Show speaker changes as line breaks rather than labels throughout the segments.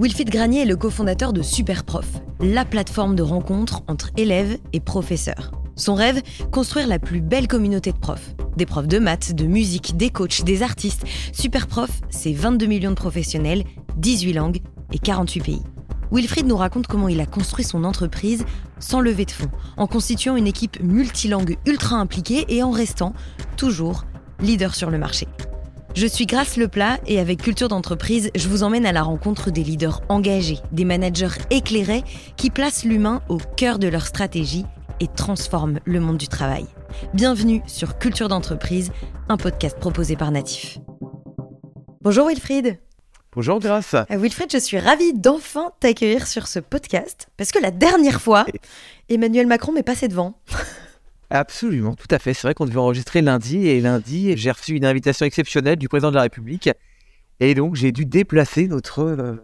Wilfried Granier est le cofondateur de Superprof, la plateforme de rencontre entre élèves et professeurs. Son rêve, construire la plus belle communauté de profs. Des profs de maths, de musique, des coachs, des artistes. Superprof, c'est 22 millions de professionnels, 18 langues et 48 pays. Wilfried nous raconte comment il a construit son entreprise sans lever de fonds, en constituant une équipe multilingue ultra impliquée et en restant toujours leader sur le marché. Je suis Grace Leplat et avec Culture d'entreprise, je vous emmène à la rencontre des leaders engagés, des managers éclairés qui placent l'humain au cœur de leur stratégie et transforment le monde du travail. Bienvenue sur Culture d'entreprise, un podcast proposé par Natif. Bonjour Wilfried.
Bonjour Grace.
Euh, Wilfried, je suis ravie d'enfin t'accueillir sur ce podcast parce que la dernière fois, Emmanuel Macron m'est passé devant.
Absolument, tout à fait. C'est vrai qu'on devait enregistrer lundi et lundi, j'ai reçu une invitation exceptionnelle du président de la République et donc j'ai dû déplacer notre euh,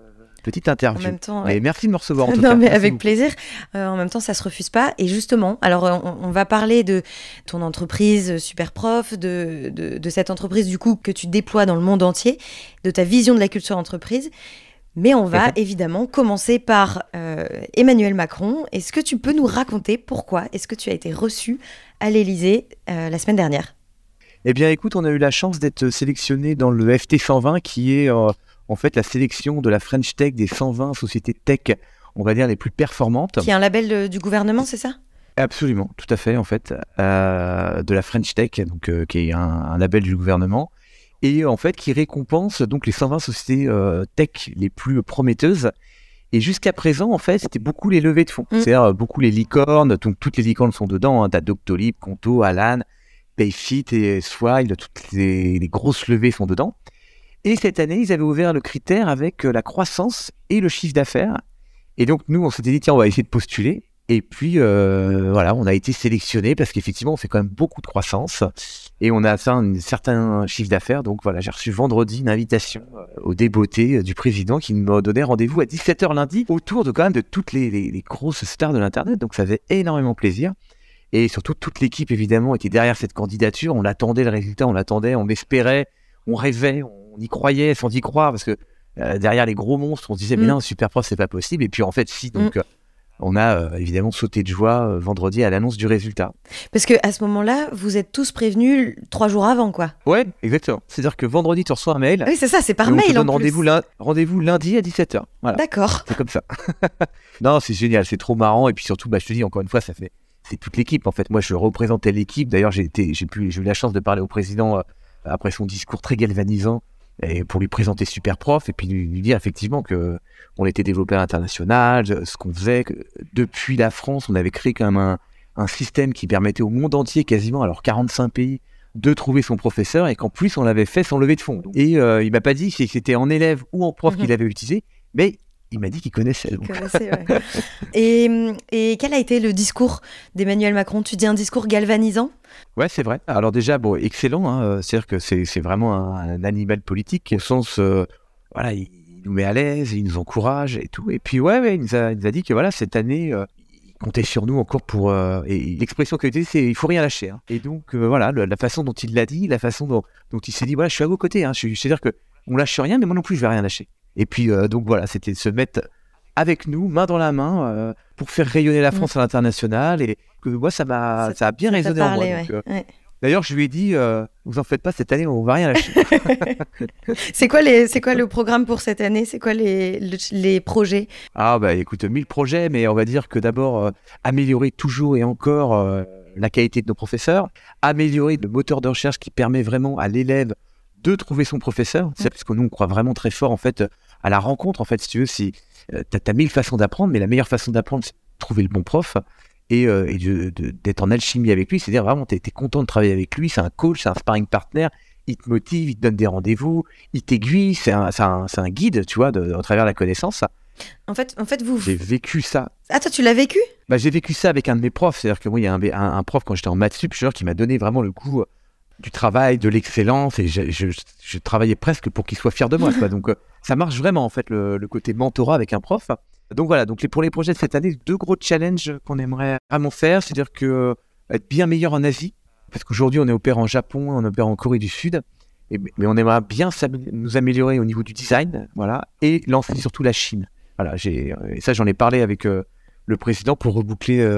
petite interview.
En même temps,
Et merci de me recevoir en tout
non,
cas.
mais
Merci
avec
beaucoup.
plaisir. Euh, en même temps, ça se refuse pas. Et justement, alors euh, on, on va parler de ton entreprise Superprof, de, de, de cette entreprise du coup que tu déploies dans le monde entier, de ta vision de la culture entreprise. Mais on va évidemment commencer par euh, Emmanuel Macron. Est-ce que tu peux nous raconter pourquoi est-ce que tu as été reçu à l'Élysée euh, la semaine dernière?
Eh bien écoute, on a eu la chance d'être sélectionné dans le FT 120 qui est euh, en fait la sélection de la French Tech des 120 sociétés tech, on va dire les plus performantes.
Qui est un label de- du gouvernement, c'est ça?
Absolument, tout à fait, en fait, euh, de la French Tech, donc euh, qui est un, un label du gouvernement, et en fait qui récompense donc les 120 sociétés euh, tech les plus prometteuses. Et jusqu'à présent, en fait, c'était beaucoup les levées de fonds,
Mm.
c'est-à-dire euh, beaucoup les licornes. Donc toutes les licornes sont dedans. Hein, T'as Doctolib, Conto, Alan, Payfit et Swile, toutes les, les grosses levées sont dedans. Et cette année, ils avaient ouvert le critère avec euh, la croissance et le chiffre d'affaires. Et donc nous, on s'était dit tiens, on va essayer de postuler. Et puis euh, voilà, on a été sélectionné parce qu'effectivement, on fait quand même beaucoup de croissance et on a atteint un certain chiffre d'affaires. Donc voilà, j'ai reçu vendredi une invitation euh, au débeauté euh, du président qui me donnait rendez-vous à 17h lundi autour de quand même de toutes les, les- les grosses stars de l'internet. Donc ça faisait énormément plaisir. Et surtout, toute l'équipe évidemment était derrière cette candidature. On attendait le résultat, on l'attendait, on espérait, on rêvait, on y croyait sans y croire parce que euh, derrière les gros monstres, on se disait mais
Mm.
non, super prof, c'est pas possible. Et puis en fait, si. Donc euh, on a euh, évidemment sauté de joie euh, vendredi à l'annonce du résultat.
Parce que à ce moment-là, vous êtes tous prévenus trois jours avant, quoi.
Ouais, exactement. C'est-à-dire que vendredi, tu reçois un mail.
Oui, c'est ça, c'est par
et on te
mail
donne rendez-vous lin- lundi à 17h. Voilà,
D'accord.
c'est comme ça. non, c'est génial, c'est trop marrant. Et puis surtout, bah, je te dis encore une fois, ça fait. C'est toute l'équipe en fait. Moi, je représentais l'équipe. D'ailleurs, j'ai été, j'ai pu, j'ai eu la chance de parler au président euh, après son discours très galvanisant et pour lui présenter Super Prof et puis lui, lui dire effectivement que on était développé à l'international, euh, ce qu'on faisait. Que depuis la France, on avait créé quand même un, un système qui permettait au monde entier, quasiment, alors 45 pays, de trouver son professeur et qu'en plus on l'avait fait sans lever de fonds. Et euh, il m'a pas dit si c'était en élève ou en prof
Mhm.
qu'il avait utilisé, mais il m'a dit qu'il connaissait. donc.
connaissez, ouais. et, et quel a été le discours d'Emmanuel Macron? Tu dis un discours galvanisant?
Ouais, c'est vrai. Alors déjà, bon, excellent. Hein, euh, C'est-à-dire que c'est vraiment un, un animal politique au sens, euh, voilà, il, il nous met à l'aise, il nous encourage et tout. Et puis ouais, ouais il, nous a, il nous a dit que voilà, cette année, euh, il comptait sur nous encore pour. euh, et l'expression qu'il a utilisée, c'est il faut rien lâcher. hein. Et donc euh, voilà, le- la façon dont il l'a dit, la façon dont, dont il s'est dit, voilà, je suis à vos côtés. Hein, C'est-à-dire que on lâche rien, mais moi non plus, je vais rien lâcher. Et puis euh, donc voilà, c'était de se mettre avec nous, main dans la main, euh, pour faire rayonner la
Mm.
France à l'international. Et que moi, ça m'a,
Ça-
ça, a bien
Ça
résonné en moi. euh,
Ouais.
D'ailleurs, je lui ai dit, euh, vous en faites pas cette année, on va rien lâcher.
C'est quoi, les, c'est quoi le programme pour cette année? C'est quoi les, le- les projets?
Ah bah écoute, 1000 projets, mais on va dire que d'abord euh, améliorer toujours et encore euh, la qualité de nos professeurs, améliorer le moteur de recherche qui permet vraiment à l'élève de trouver son professeur. C'est parce que nous on croit vraiment très fort en fait à la rencontre. En fait, si tu veux, si euh, t'as as mille façons d'apprendre, mais la meilleure façon d'apprendre, c'est de trouver le bon prof. Et, euh, et d'être en alchimie avec lui, c'est-à-dire vraiment, t'es es content de travailler avec lui, c'est un coach, c'est un sparring partner, il te motive, il te donne des rendez-vous, il t'aiguille, c'est un, un, guide, tu vois, de, à travers la connaissance.
en fait, en fait, vous.
J'ai vécu ça.
Ah, toi, tu l'as vécu?
Bah, j'ai vécu ça avec un de mes profs. C'est-à-dire que moi, il y a un, un- un prof quand j'étais en maths sup, qui m'a donné vraiment le goût euh, du travail, de l'excellence. Et je, travaillais presque pour qu'il soit fier de moi. Donc, euh, ça marche vraiment, en fait, le, côté mentorat avec un prof. Donc, voilà. Donc, les, pour les projets de cette année, deux gros challenges qu'on aimerait vraiment faire. C'est-à-dire que euh, être bien meilleur en Asie. Parce qu'aujourd'hui, on est opère en Japon, on opère en Corée du Sud. mais on aimerait bien nous améliorer au niveau du design, voilà, et lancer surtout la Chine. Voilà, et ça, j'en ai parlé avec le président pour reboucler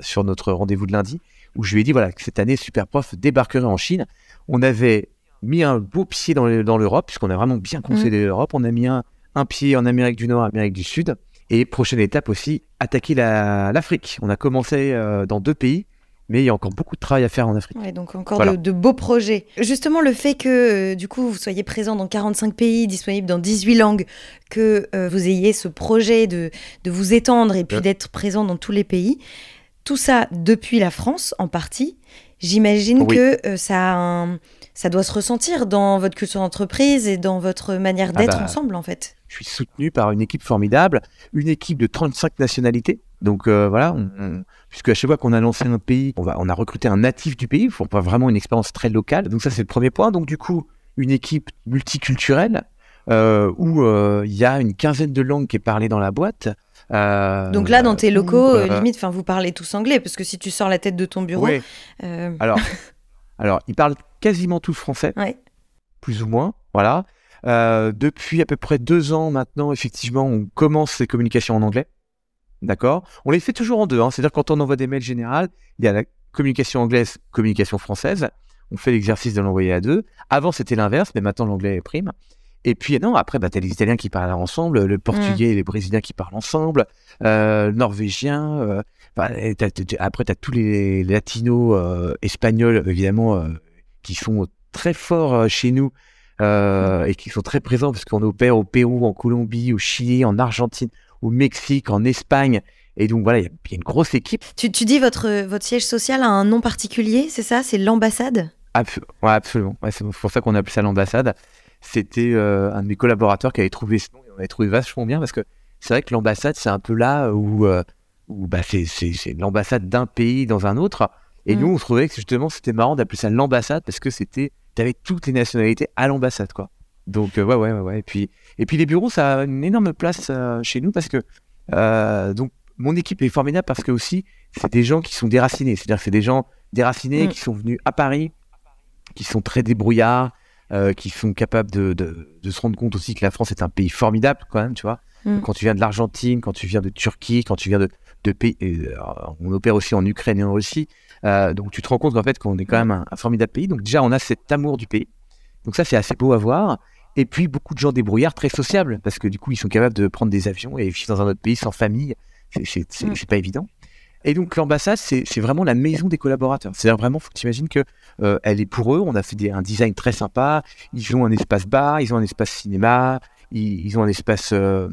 sur notre rendez-vous de lundi, où je lui ai dit voilà, que cette année, Superprof débarquerait en Chine. On avait mis un beau pied dans l'Europe, puisqu'on a vraiment bien consolidé mmh. l'Europe. On a mis un, un pied en Amérique du Nord, Amérique du Sud. Et prochaine étape aussi, attaquer l'Afrique. On a commencé euh, dans deux pays, mais il y a encore beaucoup de travail à faire en Afrique.
Ouais, donc encore de, beaux projets. Justement, le fait que euh, du coup vous soyez présent dans 45 pays, disponible dans 18 langues, que euh, vous ayez ce projet de, de vous étendre et puis d'être présent dans tous les pays, tout ça depuis la France en partie, j'imagine que ça, ça doit se ressentir dans votre culture d'entreprise et dans votre manière ah d'être bah, ensemble en fait.
Je suis soutenu par une équipe formidable, une équipe de 35 nationalités. Donc euh, voilà, puisque à chaque fois qu'on a lancé un pays, on, va, on a recruté un natif du pays, il faut pas vraiment une expérience très locale. Donc ça c'est le premier point. Donc du coup, une équipe multiculturelle euh, où euh, il y a une quinzaine de langues qui est parlée dans la boîte.
Donc là, dans tes locaux, limite, vous parlez tous anglais, parce que si tu sors la tête de ton bureau. Oui.
Alors, alors, ils parlent quasiment tous français, plus ou moins. Voilà. Euh, depuis à peu près deux ans maintenant, effectivement, on commence les communications en anglais. D'accord? On les fait toujours en deux. Hein. C'est-à-dire quand on envoie des mails généraux, il y a la communication anglaise, communication française. On fait l'exercice de l'envoyer à deux. Avant, c'était l'inverse, mais maintenant, l'anglais est prime. Et puis, non, après, bah, tu as les Italiens qui parlent ensemble, le Portugais mm. et les Brésiliens qui parlent ensemble, euh, Norvégiens. Euh, bah, après, tu as tous les Latinos, euh, Espagnols, évidemment, qui sont très forts chez nous euh, et qui sont très présents parce qu'on opère au Pérou, en Colombie, au Chili, en Argentine, au Mexique, en Espagne. Et donc voilà, il y, a une grosse équipe.
Tu, tu, dis votre, votre siège social a un nom particulier, c'est ça? C'est l'ambassade?
Ouais, Absolument. Ouais, c'est pour ça qu'on appelle ça l'ambassade. C'était euh, un de mes collaborateurs qui avait trouvé ce nom et on avait trouvé vachement bien parce que c'est vrai que l'ambassade, c'est un peu là où, euh, où bah, c'est l'ambassade d'un pays dans un autre. Et mm. nous, on trouvait que justement, c'était marrant d'appeler ça l'ambassade parce que c'était t'avais toutes les nationalités à l'ambassade, quoi. Donc, euh, ouais, ouais, ouais, Et puis, et puis les bureaux, ça a une énorme place chez nous parce que, donc, mon équipe est formidable parce que aussi, c'est des gens qui sont déracinés. C'est-à-dire que c'est des gens déracinés mm. qui sont venus à Paris, qui sont très débrouillards, qui sont capables de, de, se rendre compte aussi que la France est un pays formidable, quand même, tu vois. Mm. Quand tu viens de l'Argentine, quand tu viens de Turquie, quand tu viens de, de pays, on opère aussi en Ukraine et en Russie. Euh, donc tu te rends compte qu'en fait qu'on est quand même un, formidable pays. Donc déjà on a cet amour du pays. Donc ça c'est assez beau à voir. Et puis beaucoup de gens débrouillards, très sociables, parce que du coup ils sont capables de prendre des avions et vivre dans un autre pays sans famille. C'est mm. pas évident. Et donc l'ambassade, c'est vraiment la maison des collaborateurs. C'est-à-dire vraiment, faut que tu imagines que euh, elle est pour eux. On a fait un design très sympa. Ils ont un espace bar, ils ont un espace cinéma, ils, ont un espace euh,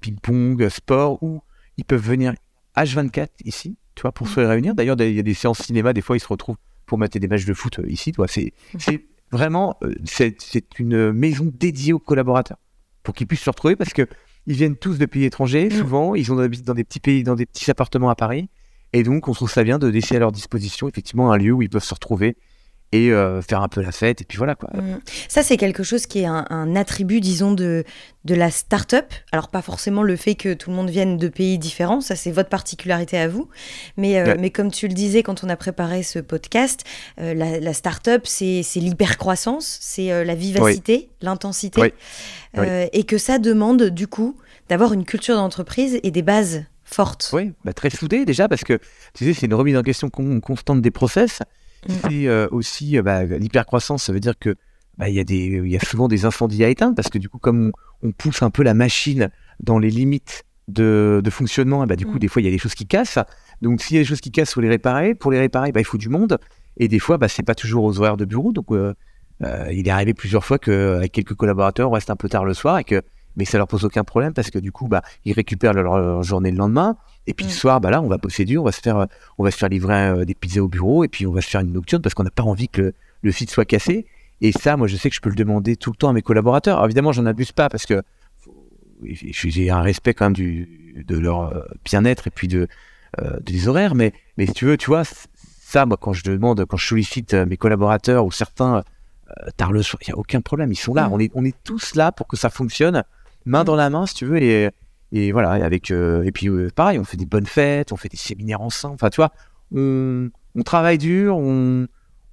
ping-pong, sport, où ils peuvent venir H24 ici tu vois, pour mm. se réunir. D'ailleurs, il y a des séances cinéma, des fois, ils se retrouvent pour mettre des matchs de foot euh, ici. C'est vraiment, c'est une maison dédiée aux collaborateurs pour qu'ils puissent se retrouver parce que ils viennent tous de pays étrangers, mm. souvent, ils ont dans des petits pays, dans des petits appartements à Paris. Et donc, on trouve ça bien de laisser à leur disposition, effectivement, un lieu où ils peuvent se retrouver et euh, faire un peu la fête et puis voilà quoi. Mm.
Ça c'est quelque chose qui est un, attribut disons de, de la start-up. Alors pas forcément le fait que tout le monde vienne de pays différents, ça c'est votre particularité à vous, mais, euh, mais comme tu le disais quand on a préparé ce podcast, euh, la, la start-up c'est l'hypercroissance, c'est la vivacité, l'intensité. Et que ça demande du coup d'avoir une culture d'entreprise et des bases fortes.
Oui, bah, très soudées déjà parce que tu sais c'est une remise en question constante des process. C'est euh, aussi euh, bah, l'hypercroissance, ça veut dire que bah, il y, a des, il y a souvent des incendies à éteindre parce que du coup, comme on, pousse un peu la machine dans les limites de, de fonctionnement, bah, du coup, mm. des fois, il y a des choses qui cassent. Donc, s'il y a des choses qui cassent, il faut les réparer. Pour les réparer, bah, il faut du monde. Et des fois, bah, c'est pas toujours aux horaires de bureau. Donc, euh, il est arrivé plusieurs fois qu'avec quelques collaborateurs, on reste un peu tard le soir et que mais ça leur pose aucun problème parce que du coup, bah, ils récupèrent leur, journée le lendemain. Et puis le mm. soir, bah là, on va bosser dur, on va se faire, on va se faire livrer euh, des pizzas au bureau et puis on va se faire une nocturne parce qu'on n'a pas envie que le, le site soit cassé. Et ça, moi, je sais que je peux le demander tout le temps à mes collaborateurs. Alors, évidemment, j'en abuse pas parce que j'ai un respect quand même du, de leur euh, bien-être et puis de, euh, des horaires. Mais, mais si tu veux, tu vois, ça, moi, quand je demande, quand je sollicite mes collaborateurs ou certains tard le soir, il n'y a aucun problème. Ils sont là. Mm. On, est, on est tous là pour que ça fonctionne main dans la main, si tu veux, et, et voilà, avec, euh, et puis euh, pareil, on fait des bonnes fêtes, on fait des séminaires ensemble, enfin, tu vois, on, on travaille dur, on,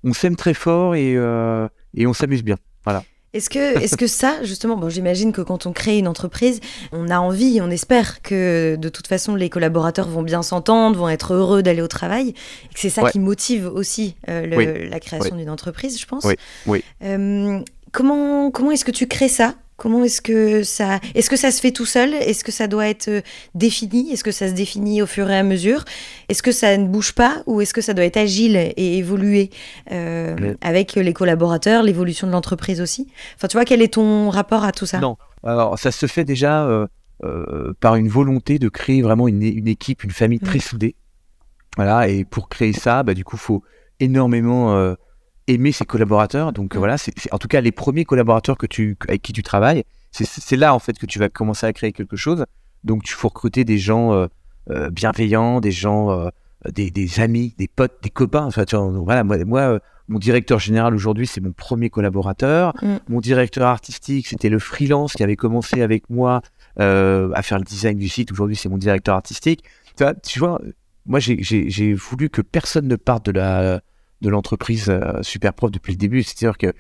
on s'aime très fort, et, euh, et on s'amuse bien. Voilà.
Est-ce que, est-ce que ça, justement, bon, j'imagine que quand on crée une entreprise, on a envie, on espère que de toute façon les collaborateurs vont bien s'entendre, vont être heureux d'aller au travail, et que c'est ça qui motive aussi euh, la création d'une entreprise, je pense.
Oui. oui. Euh,
comment comment est-ce que tu crées ça? Comment est-ce que ça est-ce que ça se fait tout seul? Est-ce que ça doit être euh, défini? Est-ce que ça se définit au fur et à mesure? Est-ce que ça ne bouge pas ou est-ce que ça doit être agile et évoluer euh, avec les collaborateurs, l'évolution de l'entreprise aussi? Enfin, tu vois, quel est ton rapport à tout ça?
Non, alors ça se fait déjà euh, par une volonté de créer vraiment une, équipe, une famille très soudée. Voilà, et pour créer ça, bah, du coup, il faut énormément aimer ses collaborateurs. Donc mm. voilà, c'est en tout cas les premiers collaborateurs que tu, avec qui tu travailles. C'est là en fait que tu vas commencer à créer quelque chose. Donc tu faut recruter des gens euh, euh, bienveillants, des gens, euh, des, des, amis, des potes, des copains. Enfin, tu vois, voilà, moi, moi mon directeur général aujourd'hui, c'est mon premier collaborateur. Mm. Mon directeur artistique, c'était le freelance qui avait commencé avec moi à faire le design du site. Aujourd'hui, c'est mon directeur artistique. Tu vois, tu vois moi, j'ai voulu que personne ne parte de la de l'entreprise euh, super prof depuis le début. C'est-à-dire que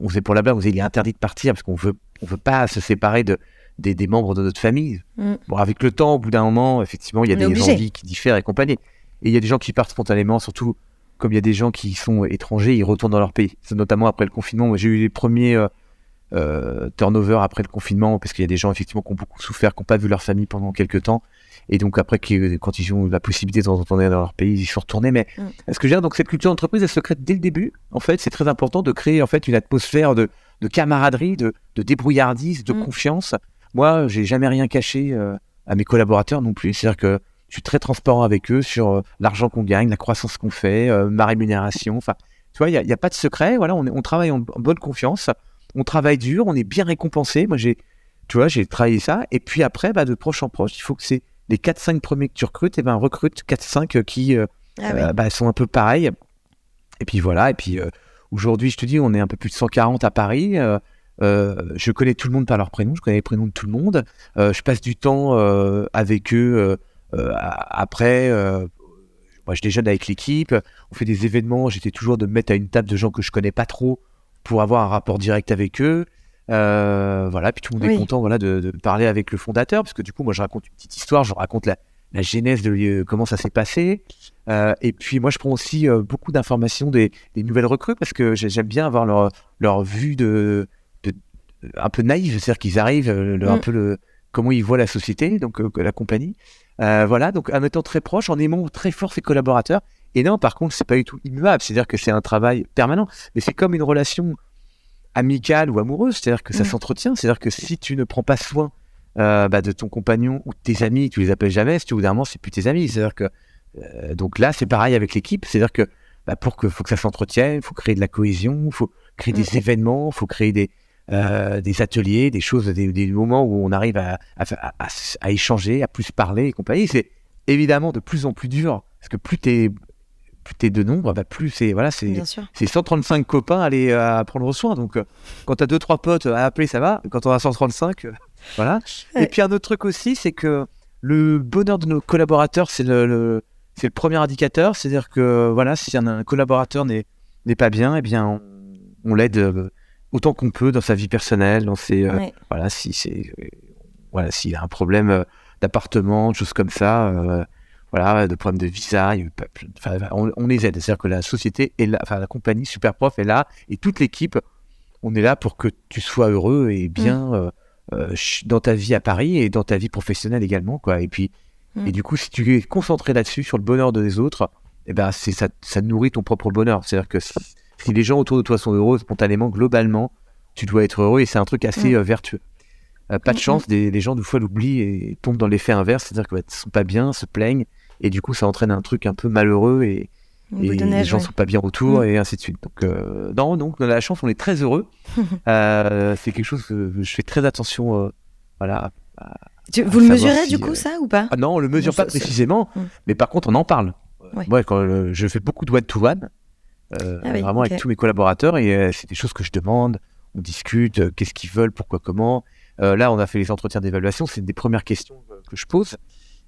on faisait pour la blague, on faisait, il est interdit de partir parce qu'on veut, on veut pas se séparer de, des, des membres de notre famille. Mm. Bon, avec le temps, au bout d'un moment, effectivement, il y a des envies qui diffèrent et compagnie. Et il y a des gens qui partent spontanément, surtout comme il y a des gens qui sont étrangers, ils retournent dans leur pays. Notamment après le confinement. J'ai eu les premiers euh, euh, turnovers après le confinement parce qu'il y a des gens effectivement qui ont beaucoup souffert, qui n'ont pas vu leur famille pendant quelques temps. Et donc après, quand ils ont la possibilité de retourner dans leur pays, ils sont retournés. Mais mm. est-ce que je veux dire, donc cette culture d'entreprise, elle se crée dès le début? En fait, c'est très important de créer en fait une atmosphère de, de camaraderie, de, de, débrouillardise, de mm. confiance. Moi, j'ai jamais rien caché euh, à mes collaborateurs non plus. C'est-à-dire que je suis très transparent avec eux sur euh, l'argent qu'on gagne, la croissance qu'on fait, euh, ma rémunération. Enfin, tu vois, il n'y a, a, pas de secret. Voilà, on, on travaille en, bonne confiance. On travaille dur, on est bien récompensé. Moi, j'ai, tu vois, j'ai travaillé ça. Et puis après, bah, de proche en proche, il faut que c'est les 4-5 premiers que tu recrutes, et eh ben recrute 4-5 qui euh, ah euh, bah, sont un peu pareils. Et puis voilà, et puis euh, aujourd'hui, je te dis, on est un peu plus de 140 à Paris. je connais tout le monde par leur prénom, je connais les prénoms de tout le monde. je passe du temps avec eux après. moi, je déjeune avec l'équipe, on fait des événements. J'étais toujours de me mettre à une table de gens que je connais pas trop pour avoir un rapport direct avec eux. Euh, voilà, puis tout le monde est content voilà, de, parler avec le fondateur, parce que du coup, moi, je raconte une petite histoire, je raconte la, la genèse de comment ça s'est passé. Euh, et puis, moi, je prends aussi euh, beaucoup d'informations des, des, nouvelles recrues, parce que j'aime bien avoir leur, leur vue de, de, un peu naïve, c'est-à-dire qu'ils arrivent, un mm. peu le, comment ils voient la société, donc la compagnie. voilà, donc en étant très proche, en aimant très fort ses collaborateurs. Et non, par contre, c'est pas du tout immuable, c'est-à-dire que c'est un travail permanent, mais c'est comme une relation amicale ou amoureuse, c'est-à-dire que ça mm. s'entretient, c'est-à-dire que si tu ne prends pas soin euh, bah, de ton compagnon ou de tes amis, tu les appelles jamais, si tu au bout d'un moment, c'est plus tes amis. C'est-à-dire que euh, donc là, c'est pareil avec l'équipe, c'est-à-dire que bah, pour que faut que ça s'entretienne, il faut créer de la cohésion, il faut créer des mm. événements, il faut créer des euh, des ateliers, des choses, des, moments où on arrive à, à, échanger, à plus parler et compagnie. C'est évidemment de plus en plus dur parce que plus tu es plus t'es de nombre, bah plus c'est voilà, c'est 135 copains à aller à prendre soin. Donc euh, quand tu as deux trois potes à appeler, ça va. Quand on a 135, euh, voilà. Et puis un autre truc aussi, c'est que le bonheur de nos collaborateurs, c'est le, c'est le premier indicateur. C'est-à-dire que voilà, si un, collaborateur n'est pas bien, eh bien on, l'aide euh, autant qu'on peut dans sa vie personnelle, dans ses voilà, si c'est voilà, s'il a un problème d'appartement, choses comme ça voilà, de problèmes de visa, on, les aide. C'est-à-dire que la société est là, enfin la compagnie Superprof est là et toute l'équipe, on est là pour que tu sois heureux et bien mm. euh, euh, dans ta vie à Paris et dans ta vie professionnelle également, quoi. Et puis, mm. et du coup, si tu es concentré là-dessus, sur le bonheur des autres, et eh ben c'est ça, ça nourrit ton propre bonheur. C'est-à-dire que si, les gens autour de toi sont heureux, spontanément, globalement, tu dois être heureux et c'est un truc assez mm. euh, vertueux. pas de chance, des, les gens, des fois, l'oublient et tombent dans l'effet inverse, c'est-à-dire qu'ils ne sont pas bien, se plaignent, et du coup ça entraîne un truc un peu malheureux et, les gens sont pas bien autour mm. et ainsi de suite. Donc euh, non, donc on a la chance, on est très heureux. Euh, c'est quelque chose que je fais très attention, euh, voilà.
vous le mesurez du coup ça ou pas?
Ah Non, on le mesure pas précisément, mm. mais par contre on en parle. Moi, quand je fais beaucoup de one to one, vraiment avec tous mes collaborateurs et c'est des choses que je demande. On discute, qu'est-ce qu'ils veulent, pourquoi, comment. là, on a fait les entretiens d'évaluation, c'est une des premières questions que je pose.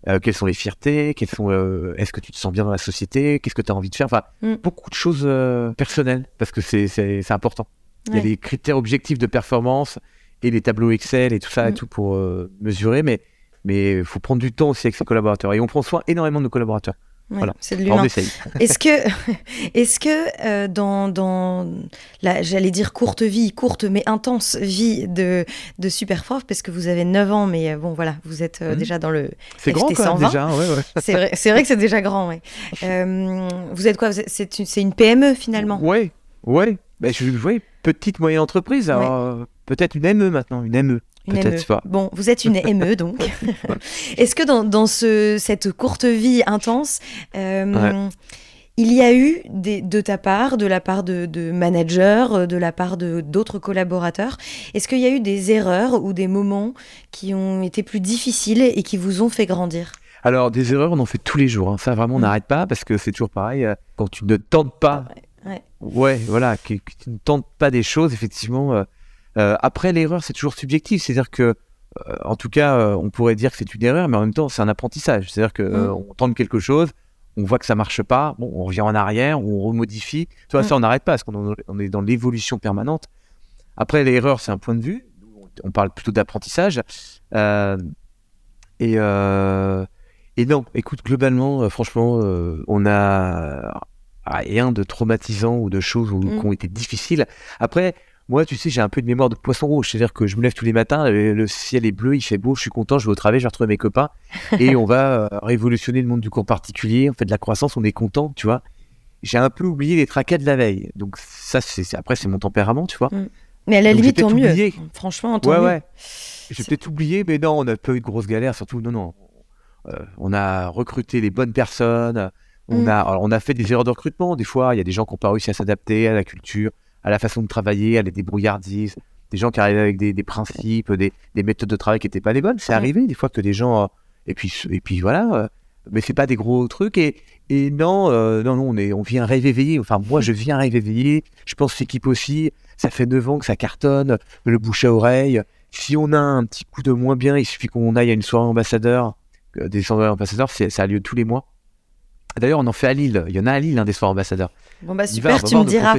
Euh, quelles sont les fiertés, quelles sont, euh, est-ce que tu te sens bien dans la société, qu'est-ce que tu as envie de faire, enfin, mm. beaucoup de choses euh, personnelles, parce que c'est important. Il y a les critères objectifs de performance et les tableaux Excel et tout ça et
Mm.
tout pour mesurer, mais mais il faut prendre du temps aussi avec ses collaborateurs. Et on prend soin énormément de nos collaborateurs.
Ouais,
Voilà.
C'est de l'humain. Est-ce que, est-ce que euh, dans, dans la, j'allais dire courte vie, courte mais intense vie de, de Superprof, parce que vous avez 9 ans, mais euh, bon voilà, vous êtes euh, déjà dans le.
C'est grand quand même
120.
déjà. ouais, ouais.
C'est vrai, c'est vrai que c'est déjà grand, ouais. Euh, vous êtes quoi? C'est une, c'est une PME finalement?
Ouais, ouais. Ben, je, ouais, petite moyenne entreprise. alors, peut-être une ME maintenant, une ME. Peut-être pas.
Bon, vous êtes une ME donc. Est-ce que dans, dans ce, cette courte vie intense, euh,
Ouais.
il y a eu des, de ta part, de la part de, de managers, de la part de d'autres collaborateurs, est-ce qu'il y a eu des erreurs ou des moments qui ont été plus difficiles et qui vous ont fait grandir?
Alors, des erreurs, on en fait tous les jours. hein. Ça, vraiment, on
Mm.
n'arrête pas parce que c'est toujours pareil. euh, Quand tu ne tentes pas,
Ouais.
ouais, voilà, que, que tu ne tentes pas des choses, effectivement. euh, après, l'erreur, c'est toujours subjectif. C'est-à-dire que, euh, en tout cas, euh, on pourrait dire que c'est une erreur, mais en même temps, c'est un apprentissage. C'est-à-dire euh,
Mm.
on tente quelque chose, on voit que ça marche pas, bon, on revient en arrière, on remodifie. Tu vois,
Mm.
ça, on n'arrête pas parce qu'on on est dans l'évolution permanente. Après, l'erreur, c'est un point de vue. On parle plutôt d'apprentissage. Euh, et, euh, et non, écoute, globalement, euh, franchement, euh, on a rien de traumatisant ou de choses
Mm.
qui ont été difficiles. Après, moi, tu sais, j'ai un peu de mémoire de poisson rouge. C'est-à-dire que je me lève tous les matins, le, ciel est bleu, il fait beau, je suis content, je vais au travail, je vais retrouver mes copains. et on va euh, révolutionner le monde du cours particulier. On fait de la croissance, on est content, tu vois. J'ai un peu oublié les tracas de la veille. Donc, ça, c'est après, c'est mon tempérament, tu vois.
Mais à la
Donc,
limite, tant mieux.
oublié.
Franchement, tant
Ouais,
mieux.
ouais. J'ai peut-être oublié, mais non, on n'a pas eu de grosses galères. Surtout, non, non. Euh, on a recruté les bonnes personnes. On,
Mm.
a, alors, on a fait des erreurs de recrutement. Des fois, il y a des gens qui n'ont pas réussi à s'adapter à la culture, à la façon de travailler, à la débrouillardise. Des gens qui arrivaient avec des, des principes, des, des méthodes de travail qui n'étaient pas les bonnes. C'est arrivé des fois que des gens. euh, et, puis, et puis voilà. euh, mais c'est pas des gros trucs. Et, et non, euh, non, non, on, est, on rêve éveillé. Enfin, moi, je viens rêve éveillé. Je pense que l'équipe aussi. Ça fait 9 ans que ça cartonne. Le bouche à oreille. Si on a un petit coup de moins bien, il suffit qu'on aille à une soirée ambassadeur. Des soirées ambassadeurs, c'est- ça a lieu tous les mois. D'ailleurs, on en fait à Lille. Il y en a à Lille, hein, des soirées ambassadeurs.
Bon, bah super, tu me diras.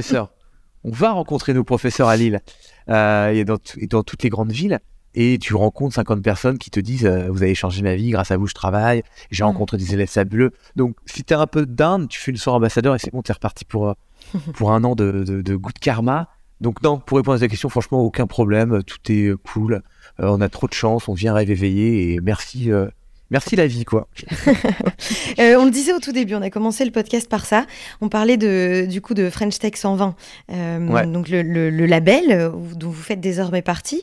On va rencontrer nos professeurs à Lille euh, et, dans, t- et dans toutes les grandes villes. Et tu rencontres 50 personnes qui te disent euh, Vous avez changé ma vie, grâce à vous, je travaille. J'ai
Mm.
rencontré des élèves fabuleux. Donc, si tu es un peu down, tu fais une soirée ambassadeur et c'est bon, tu es reparti pour, euh, pour un an de, de, de good karma. Donc, non, pour répondre à ta question, franchement, aucun problème. Tout est cool. Euh, on a trop de chance. On vient rêve éveillé. Et merci, merci la vie, quoi.
Euh, on le disait au tout début, on a commencé le podcast par ça. On parlait de, du coup de French Tech 120, euh,
Ouais.
donc le, le- le label euh, dont vous faites désormais partie.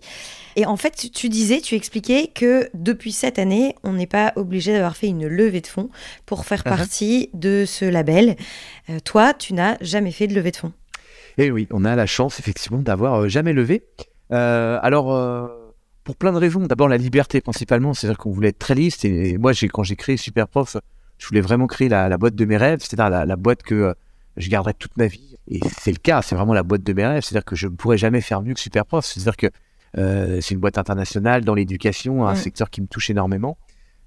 Et en fait, tu- tu disais, tu expliquais que depuis cette année, on n'est pas obligé d'avoir fait une levée de fonds pour faire
Mhm.
partie de ce label. Euh, toi, tu n'as jamais fait de levée de fonds.
Et oui, on a la chance effectivement d'avoir jamais levé. Alors, pour plein de raisons. D'abord, la liberté principalement, c'est-à-dire qu'on voulait être très liste. Et, moi, quand j'ai créé Superprof, je voulais vraiment créer la, la boîte de mes rêves, c'est-à-dire la, la boîte que euh, je garderai toute ma vie. Et c'est le cas, c'est vraiment la boîte de mes rêves. C'est-à-dire que je ne pourrais jamais faire mieux que Superprof. C'est-à-dire que euh, c'est une boîte internationale dans l'éducation, un secteur qui me touche énormément.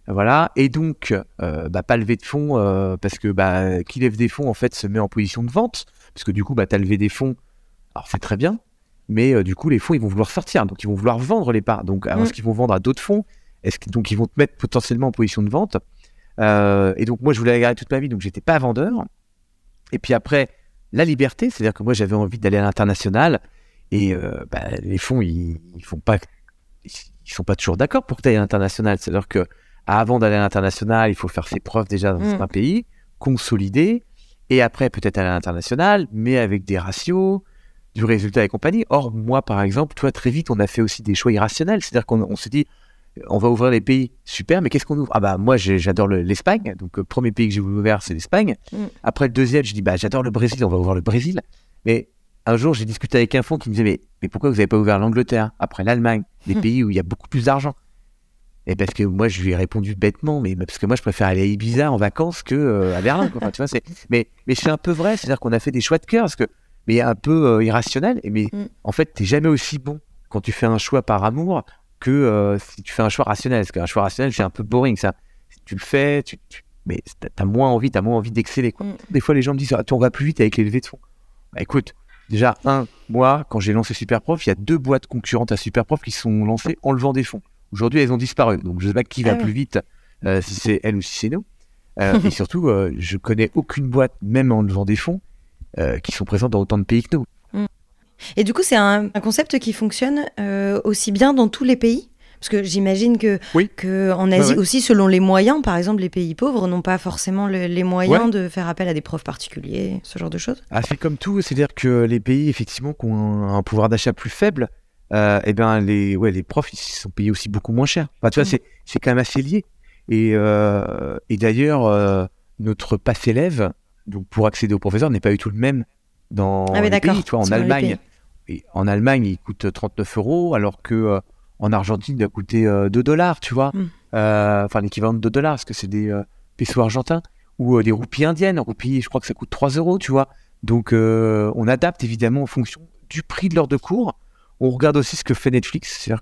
Voilà. Et donc, euh, bah, pas lever de fonds, euh, parce que bah, qui lève des fonds, en fait, se met en position de vente. Parce que du coup, bah, tu as levé des fonds. Alors, c'est très bien. Mais euh, du coup, les fonds, ils vont vouloir sortir. Donc, ils vont vouloir vendre les parts. Donc, alors,
Mm.
est-ce qu'ils vont vendre à d'autres fonds? Est-ce que, Donc, ils vont te mettre potentiellement en position de vente? Euh, et donc, moi, je voulais la garder toute ma vie. Donc, j'étais pas vendeur. Et puis après, la liberté. C'est-à-dire que moi, j'avais envie d'aller à l'international. Et euh, bah, les fonds, ils, ils font pas. Ils sont pas toujours d'accord pour que tu ailles à l'international. C'est-à-dire que avant d'aller à l'international, il faut faire ses preuves déjà dans
Mm.
certains pays, consolider, et après peut-être aller à l'international, mais avec des ratios, du résultat et compagnie. Or, moi, par exemple, toi, très vite, on a fait aussi des choix irrationnels. C'est-à-dire qu'on on s'est dit, on va ouvrir les pays, super, mais qu'est-ce qu'on ouvre? Ah bah moi, j'ai- j'adore le- l'Espagne, donc le premier pays que j'ai ouvert, c'est l'Espagne.
Mm.
Après le deuxième, je dis, bah j'adore le Brésil, on va ouvrir le Brésil. Mais un jour, j'ai discuté avec un fonds qui me disait, mais, mais pourquoi vous n'avez pas ouvert l'Angleterre, après l'Allemagne, des
Mm.
pays où il y a beaucoup plus d'argent? Et parce que moi, je lui ai répondu bêtement, mais parce que moi, je préfère aller à Ibiza en vacances que euh, à Berlin. quoi. Enfin, tu vois, c'est... Mais, mais c'est un peu vrai, c'est-à-dire qu'on a fait des choix de cœur, parce que, mais un peu euh, irrationnel. Et mais
Mm.
en fait, t'es jamais aussi bon quand tu fais un choix par amour que euh, si tu fais un choix rationnel. Parce qu'un choix rationnel, c'est un peu boring, ça. Tu le fais, tu, tu- mais t'as- moins envie, t'as moins envie d'exceller.
Mm.
Des fois, les gens me disent, ah, on va plus vite avec les levées de fonds. Bah, écoute, déjà, un, moi, quand j'ai lancé Superprof, il y a deux boîtes concurrentes à Superprof qui sont lancées en levant des fonds. Aujourd'hui, elles ont disparu. Donc, je sais pas qui va
Ah
plus vite, euh, si c'est elle ou si c'est nous. Euh, et surtout, euh, je connais aucune boîte, même en levant des fonds, euh, qui sont présentes dans autant de pays que nous.
Et du coup, c'est un, un concept qui fonctionne euh, aussi bien dans tous les pays? Parce que j'imagine que,
Oui.
que en Asie
ouais.
aussi, selon les moyens, par exemple, les pays pauvres n'ont pas forcément le- les moyens
Ouais.
de faire appel à des profs particuliers, ce genre de choses?
Ah, c'est comme tout, c'est-à-dire que les pays, effectivement, qui ont un, pouvoir d'achat plus faible, euh, eh ben, les, ouais, les profs, ils sont payés aussi beaucoup moins cher. Enfin, tu vois,
Mm.
c'est, c'est quand même assez lié. Et, euh, et d'ailleurs, euh, notre passe élève, donc pour accéder aux professeurs, n'est pas du tout le même dans
Ah
les pays. Tu vois, en Allemagne, et en Allemagne, il coûte 39 euros, alors que euh, en Argentine, il doit coûter euh, 2 dollars, tu vois.
Mm.
Euh, Enfin, l'équivalent de 2 dollars, parce que c'est des euh, pesos argentins ou euh, des roupies indiennes. Roupies, je crois que ça coûte 3 euros, tu vois. Donc, euh, on adapte évidemment en fonction du prix de l'heure de cours. On regarde aussi ce que fait Netflix. C'est-à-dire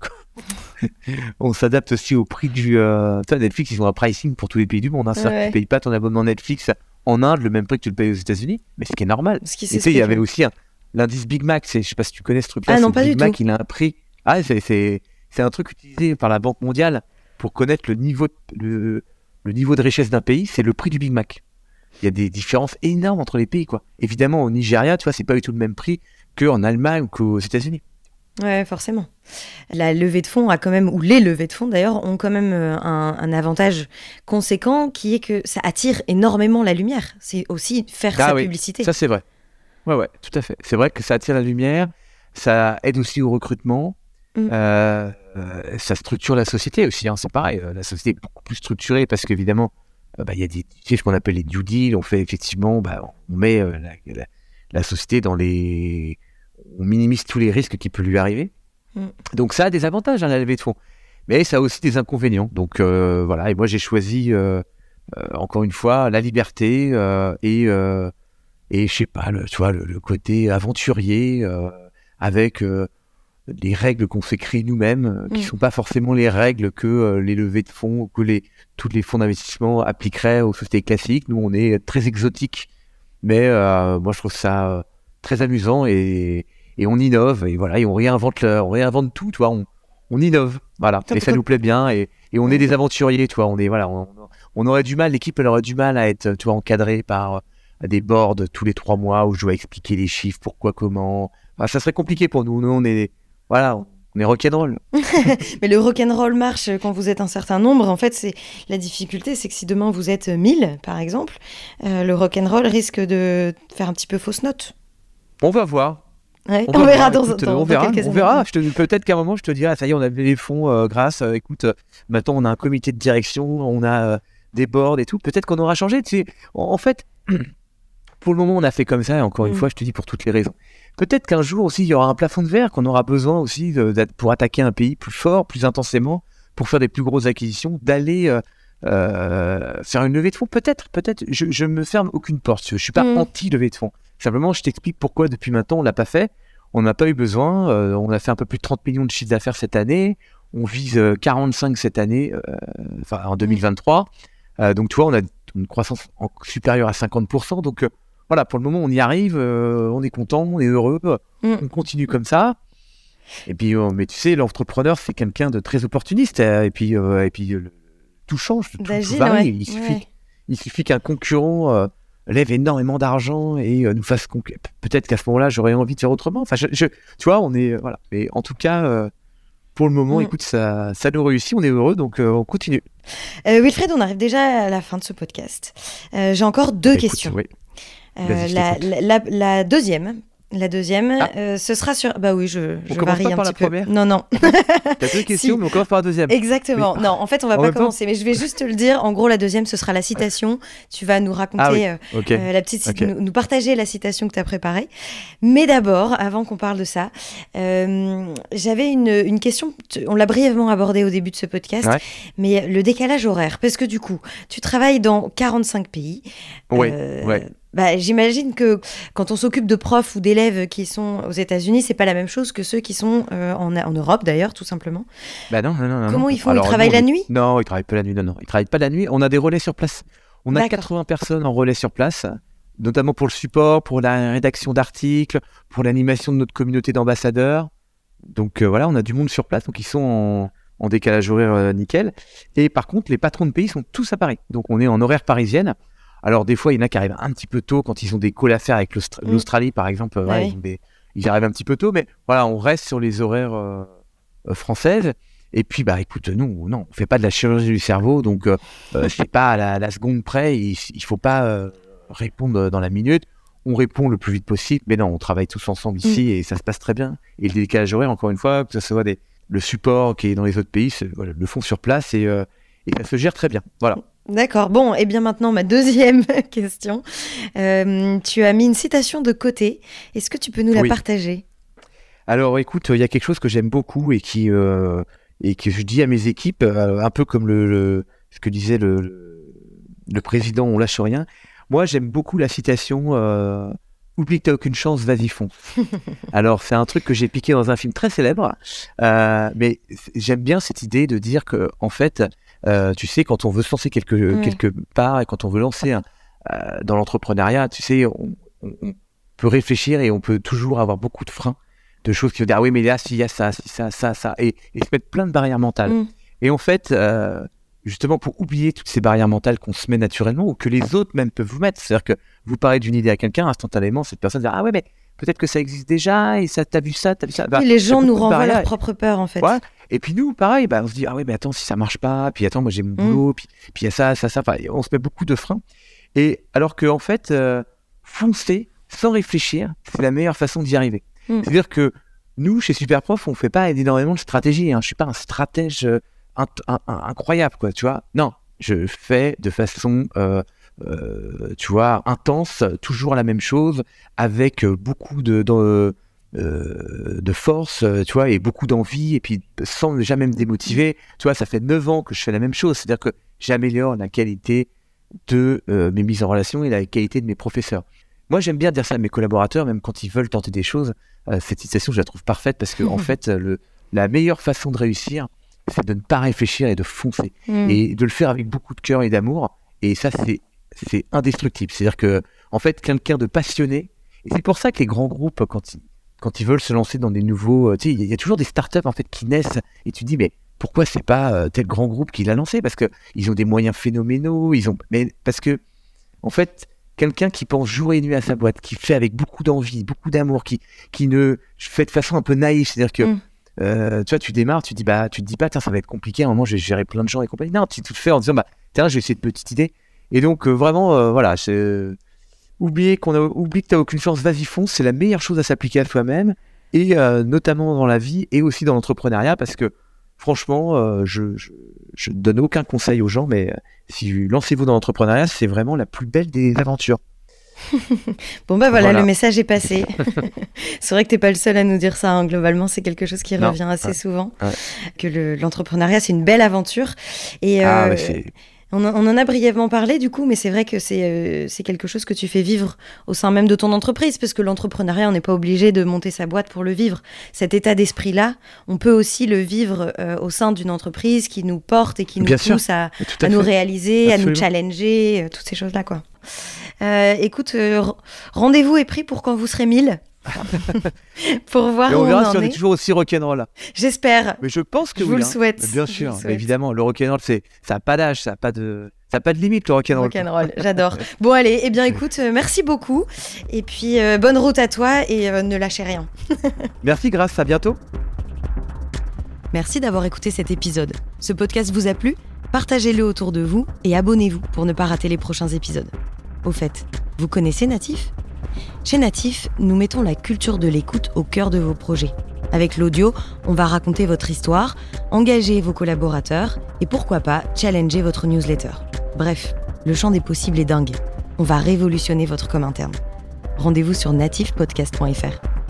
qu'on s'adapte aussi au prix du. Euh... tu vois, Netflix, ils ont un pricing pour tous les pays du monde. Hein. C'est-à-dire que
Ouais.
tu payes pas ton abonnement Netflix en Inde le même prix que tu le payes aux États-Unis, mais ce qui est normal.
Ce qui
Et tu sais, il y avait aussi un- l'indice Big Mac. c'est- Je sais pas si tu connais ce truc-là.
Ah non, pas
Big
du
Mac,
tout.
il a un prix. Ah, c'est un truc utilisé par la Banque mondiale pour connaître le niveau de, le, le niveau de richesse d'un pays. C'est le prix du Big Mac. Il y a des différences énormes entre les pays, quoi. Évidemment, au Nigeria, tu vois, c'est pas du tout le même prix qu'en Allemagne ou qu'aux États-Unis.
Ouais, forcément. La levée de fonds a quand même, ou les levées de fonds d'ailleurs, ont quand même euh, un, un avantage conséquent qui est que ça attire énormément la lumière. C'est aussi faire
Ah
sa
oui,
publicité.
Ça, c'est vrai. Ouais, ouais, tout à fait. C'est vrai que ça attire la lumière, ça aide aussi au recrutement,
Mm.
euh, euh, ça structure la société aussi. hein, c'est pareil, la société est beaucoup plus structurée parce qu'évidemment, euh, bah, il y a des, ce qu'on appelle les due deals. On fait effectivement, bah, on met la, la- la société dans les. On minimise tous les risques qui peuvent lui arriver.
Mm.
Donc, ça a des avantages, hein, la levée de fonds. Mais ça a aussi des inconvénients. Donc, euh, voilà. Et moi, j'ai choisi, euh, euh, encore une fois, la liberté et. et je sais pas, le, tu vois, le, le côté aventurier avec les règles qu'on s'est créées nous-mêmes, qui
Mm.
sont pas forcément les règles que euh, les levées de fonds, que les tous les fonds d'investissement appliqueraient aux sociétés classiques. Nous, on est très exotique, mais euh, moi, je trouve ça euh, très amusant et, et on innove et voilà, et on réinvente, le- on réinvente tout, tu vois, on, on innove, voilà, et ça nous plaît bien et, et on est des aventuriers, tu vois, on est voilà, on, on aurait du mal, l'équipe, elle aurait du mal à être, tu vois, encadrée par euh, des boards tous les trois mois où je dois expliquer les chiffres, pourquoi, comment. Enfin, ça serait compliqué pour nous. Nous, on est, voilà, on est rock'n'roll.
Mais le rock'n'roll marche quand vous êtes un certain nombre. En fait, c'est la difficulté, c'est que si demain vous êtes 1000, par exemple, euh, le rock'n'roll risque de faire un petit peu fausse note.
On va voir.
Ouais,
On,
verra dans,
Écoute,
dans-
on
dans
verra.
quelques
on verra. Je te- Peut-être qu'à un moment, je te dirai, ah, ça y est, on a les fonds euh, grâce. euh, écoute, euh, maintenant, on a un comité de direction, on a des boards et tout. Peut-être qu'on aura changé. Tu sais. en, en fait, pour le moment, on a fait comme ça. Et encore une
Mm.
fois, je te dis pour toutes les raisons. Peut-être qu'un jour aussi, il y aura un plafond de verre qu'on aura besoin aussi de- pour attaquer un pays plus fort, plus intensément, pour faire des plus grosses acquisitions, d'aller faire une levée de fonds. Peut-être, peut-être. Je, je me ferme aucune porte. Je suis pas
Mm.
anti-levée de fonds. Simplement, je t'explique pourquoi depuis maintenant on l'a pas fait. On n'a pas eu besoin. euh, on a fait un peu plus de 30 millions de chiffres d'affaires cette année. On vise euh, 45 cette année, euh, enfin en 2023. Euh, donc tu vois, on a une croissance en- supérieure à 50%. Donc euh, voilà, pour le moment, on y arrive. euh, on est content, on est heureux.
Mm.
On continue comme ça. Et puis, euh, mais tu sais, l'entrepreneur, c'est quelqu'un de très opportuniste. euh, et puis, euh, et puis euh, tout change, tout, varie.
ouais.
Il suffit,
Ouais.
il suffit qu'un concurrent euh, lève énormément d'argent et euh, nous fasse conquérir. Peut-être qu'à ce moment-là, j'aurais envie de faire autrement. Enfin, je, je- tu vois, on est euh, voilà. Mais en tout cas, euh, pour le moment,
Mm.
écoute, ça, ça nous réussit, on est heureux, donc euh, on continue.
Euh, Wilfred, on arrive déjà à la fin de ce podcast. Euh, J'ai encore deux
Écoute,
questions.
oui.
La deuxième. La deuxième,
Ah.
euh, ce sera sur. Bah oui, je, je
commence
varie
pas
un
par
petit
la
peu.
première
Non, non.
T'as deux questions, mais on commence par la deuxième.
Exactement.
Oui.
Non, en fait, on va pas commencer, mais je vais juste te le dire. En gros, la deuxième, ce sera la citation. Tu vas nous raconter
Ah oui,
euh, euh, la petite,
Ok.
nous, nous partager la citation que tu as préparée. Mais d'abord, avant qu'on parle de ça, j'avais une, une question. On l'a brièvement abordée au début de ce podcast,
Ouais.
mais le décalage horaire, parce que du coup, tu travailles dans 45 pays.
Ouais.
Bah, J'imagine que quand on s'occupe de profs ou d'élèves qui sont aux États-Unis, c'est pas la même chose que ceux qui sont euh, en, en Europe d'ailleurs, tout simplement.
Bah non, non, non.
Comment
non.
ils font
Alors,
Ils travaillent
nous,
la nuit?
Non, ils travaillent pas la nuit. Non, non, ils travaillent pas la nuit. On a des relais sur place. On a
D'accord.
80 personnes en relais sur place. notamment pour le support, pour la rédaction d'articles, pour l'animation de notre communauté d'ambassadeurs. Donc voilà, on a du monde sur place, donc ils sont en, en décalage horaire nickel. Et par contre, les patrons de pays sont tous à Paris. Donc on est en horaire parisienne. Alors des fois, il y en a qui arrivent un petit peu tôt quand ils ont des calls à faire avec mm. l'Australie, par exemple. ils, arrivent un petit peu tôt, mais voilà, on reste sur les horaires euh, euh, françaises. Et puis, bah, écoute, nous, non, on fait pas de la chirurgie du cerveau, donc euh, euh c'est pas à la, seconde près. Il, il faut pas répondre dans la minute. On répond le plus vite possible, mais non, on travaille tous ensemble mm. ici et ça se passe très bien. Et le décalage horaire, encore une fois, que ce soit des, le support qui est dans les autres pays, le font sur place et, et ça se gère très bien. Voilà.
D'accord. Bon, et bien maintenant, ma deuxième question. Euh, tu as mis une citation de côté. Est-ce que tu peux nous la partager?
Alors, écoute, il y a quelque chose que j'aime beaucoup et qui euh, et que je dis à mes équipes, euh, un peu comme le, ce que disait le, le, président, on lâche rien. Moi, j'aime beaucoup la citation. Oublie que t'as aucune chance, vas-y fonce. Alors c'est un truc que j'ai piqué dans un film très célèbre, mais j'aime bien cette idée de dire que en fait euh, tu sais, quand on veut se lancer quelque, quelque part et quand on veut lancer euh, dans l'entrepreneuriat, tu sais, on, peut réfléchir et on peut toujours avoir beaucoup de freins, de choses qui vont dire ah oui, mais là, s'il y a ça, si ça, ça, ça, et, se mettre plein de barrières mentales. Mm. Et en fait, euh, justement, pour oublier toutes ces barrières mentales qu'on se met naturellement ou que les autres même peuvent vous mettre, c'est-à-dire que vous parlez d'une idée à quelqu'un, instantanément, cette personne dire ah ouais, mais peut-être que ça existe déjà et ça, t'as vu ça, t'as vu ça.
Bah, les gens nous renvoient leur propre peur en fait.
Et puis nous, pareil, bah, on se dit ah ouais, mais attends, si ça marche pas, puis attends, moi j'ai mon mm. boulot, puis puis il y a ça, ça, ça. on se met beaucoup de freins. Et alors que en fait, euh, foncer sans réfléchir, c'est la meilleure façon d'y arriver. Mm. C'est-à-dire que nous, chez Superprof, on fait pas énormément de stratégie. Hein. Je suis pas un stratège euh, incroyable, quoi. Tu vois Non, je fais de façon euh, euh, tu vois, intense, toujours la même chose, avec beaucoup de, de, euh, de force, tu vois, et beaucoup d'envie, et puis sans jamais me démotiver. Tu vois, ça fait 9 ans que je fais la même chose, c'est-à-dire que j'améliore la qualité de euh, mes mises en relation et la qualité de mes professeurs. Moi, j'aime bien dire ça à mes collaborateurs, même quand ils veulent tenter des choses. cette citation, je la trouve parfaite parce que, en fait, le, la meilleure façon de réussir, c'est de ne pas réfléchir et de foncer. Mm. Et de le faire avec beaucoup de cœur et d'amour. Et ça, c'est c'est indestructible. C'est-à-dire que, en fait, quelqu'un de passionné, et c'est pour ça que les grands groupes, quand ils, quand ils veulent se lancer dans des nouveaux, euh, tu sais, il y, a toujours des startups en fait qui naissent, et tu dis, mais pourquoi c'est pas euh, tel grand groupe qui l'a lancé? Parce que ils ont des moyens phénoménaux, ils ont, mais parce que, en fait, quelqu'un qui pense jour et nuit à sa boîte, qui fait avec beaucoup d'envie, beaucoup d'amour, qui, qui ne fait de façon un peu naïve, c'est-à-dire que, mm. euh, tu vois, tu démarres, tu dis, bah, tu te dis pas, tiens, ça va être compliqué, à un moment, je vais gérer plein de gens et compagnie. Non, tu te fais en disant, bah, tiens, je vais essayer de petite idée. Et donc, euh, vraiment, euh, voilà, c'est. Euh, oublier qu'on a oublié que tu n'as aucune chance, vas-y fonce, c'est la meilleure chose à s'appliquer à soi-même, et notamment dans la vie et aussi dans l'entrepreneuriat, parce que franchement, je, je, donne aucun conseil aux gens, mais si lancez-vous dans l'entrepreneuriat, c'est vraiment la plus belle des aventures.
bon bah voilà, le message est passé. c'est vrai que tu n'es pas le seul à nous dire ça. Hein. Globalement, c'est quelque chose qui revient assez souvent. Que l'entrepreneuriat, c'est une belle aventure. Et ah, on, en a brièvement parlé du coup, mais c'est vrai que euh, c'est quelque chose que tu fais vivre au sein même de ton entreprise, parce que l'entrepreneuriat, on n'est pas obligé de monter sa boîte pour le vivre. Cet état d'esprit-là, on peut aussi le vivre euh, au sein d'une entreprise qui nous porte et qui nous pousse à, nous réaliser, à nous challenger, euh, toutes ces choses-là. quoi. écoute, rendez-vous est pris pour quand vous serez 1000. pour voir on où verra on
si on est. toujours aussi rock'n'roll.
J'espère.
Mais je pense que
je
oui.
vous le hein. souhaite.
bien sûr, évidemment, le rock'n'roll, c'est ça n'a pas d'âge, ça n'a pas de ça pas de limite le rock'n'roll.
Rock'n'roll, j'adore. bon allez, eh bien écoute, euh, merci beaucoup et puis euh, bonne route à toi et euh, ne lâchez rien.
merci, grâce, à bientôt.
Merci d'avoir écouté cet épisode. Ce podcast vous a plu? Partagez-le autour de vous et abonnez-vous pour ne pas rater les prochains épisodes. Au fait, vous connaissez Natif? Chez Natif, nous mettons la culture de l'écoute au cœur de vos projets. Avec l'audio, on va raconter votre histoire, engager vos collaborateurs et pourquoi pas challenger votre newsletter. Bref, le champ des possibles est dingue. On va révolutionner votre com interne. Rendez-vous sur natifpodcast.fr.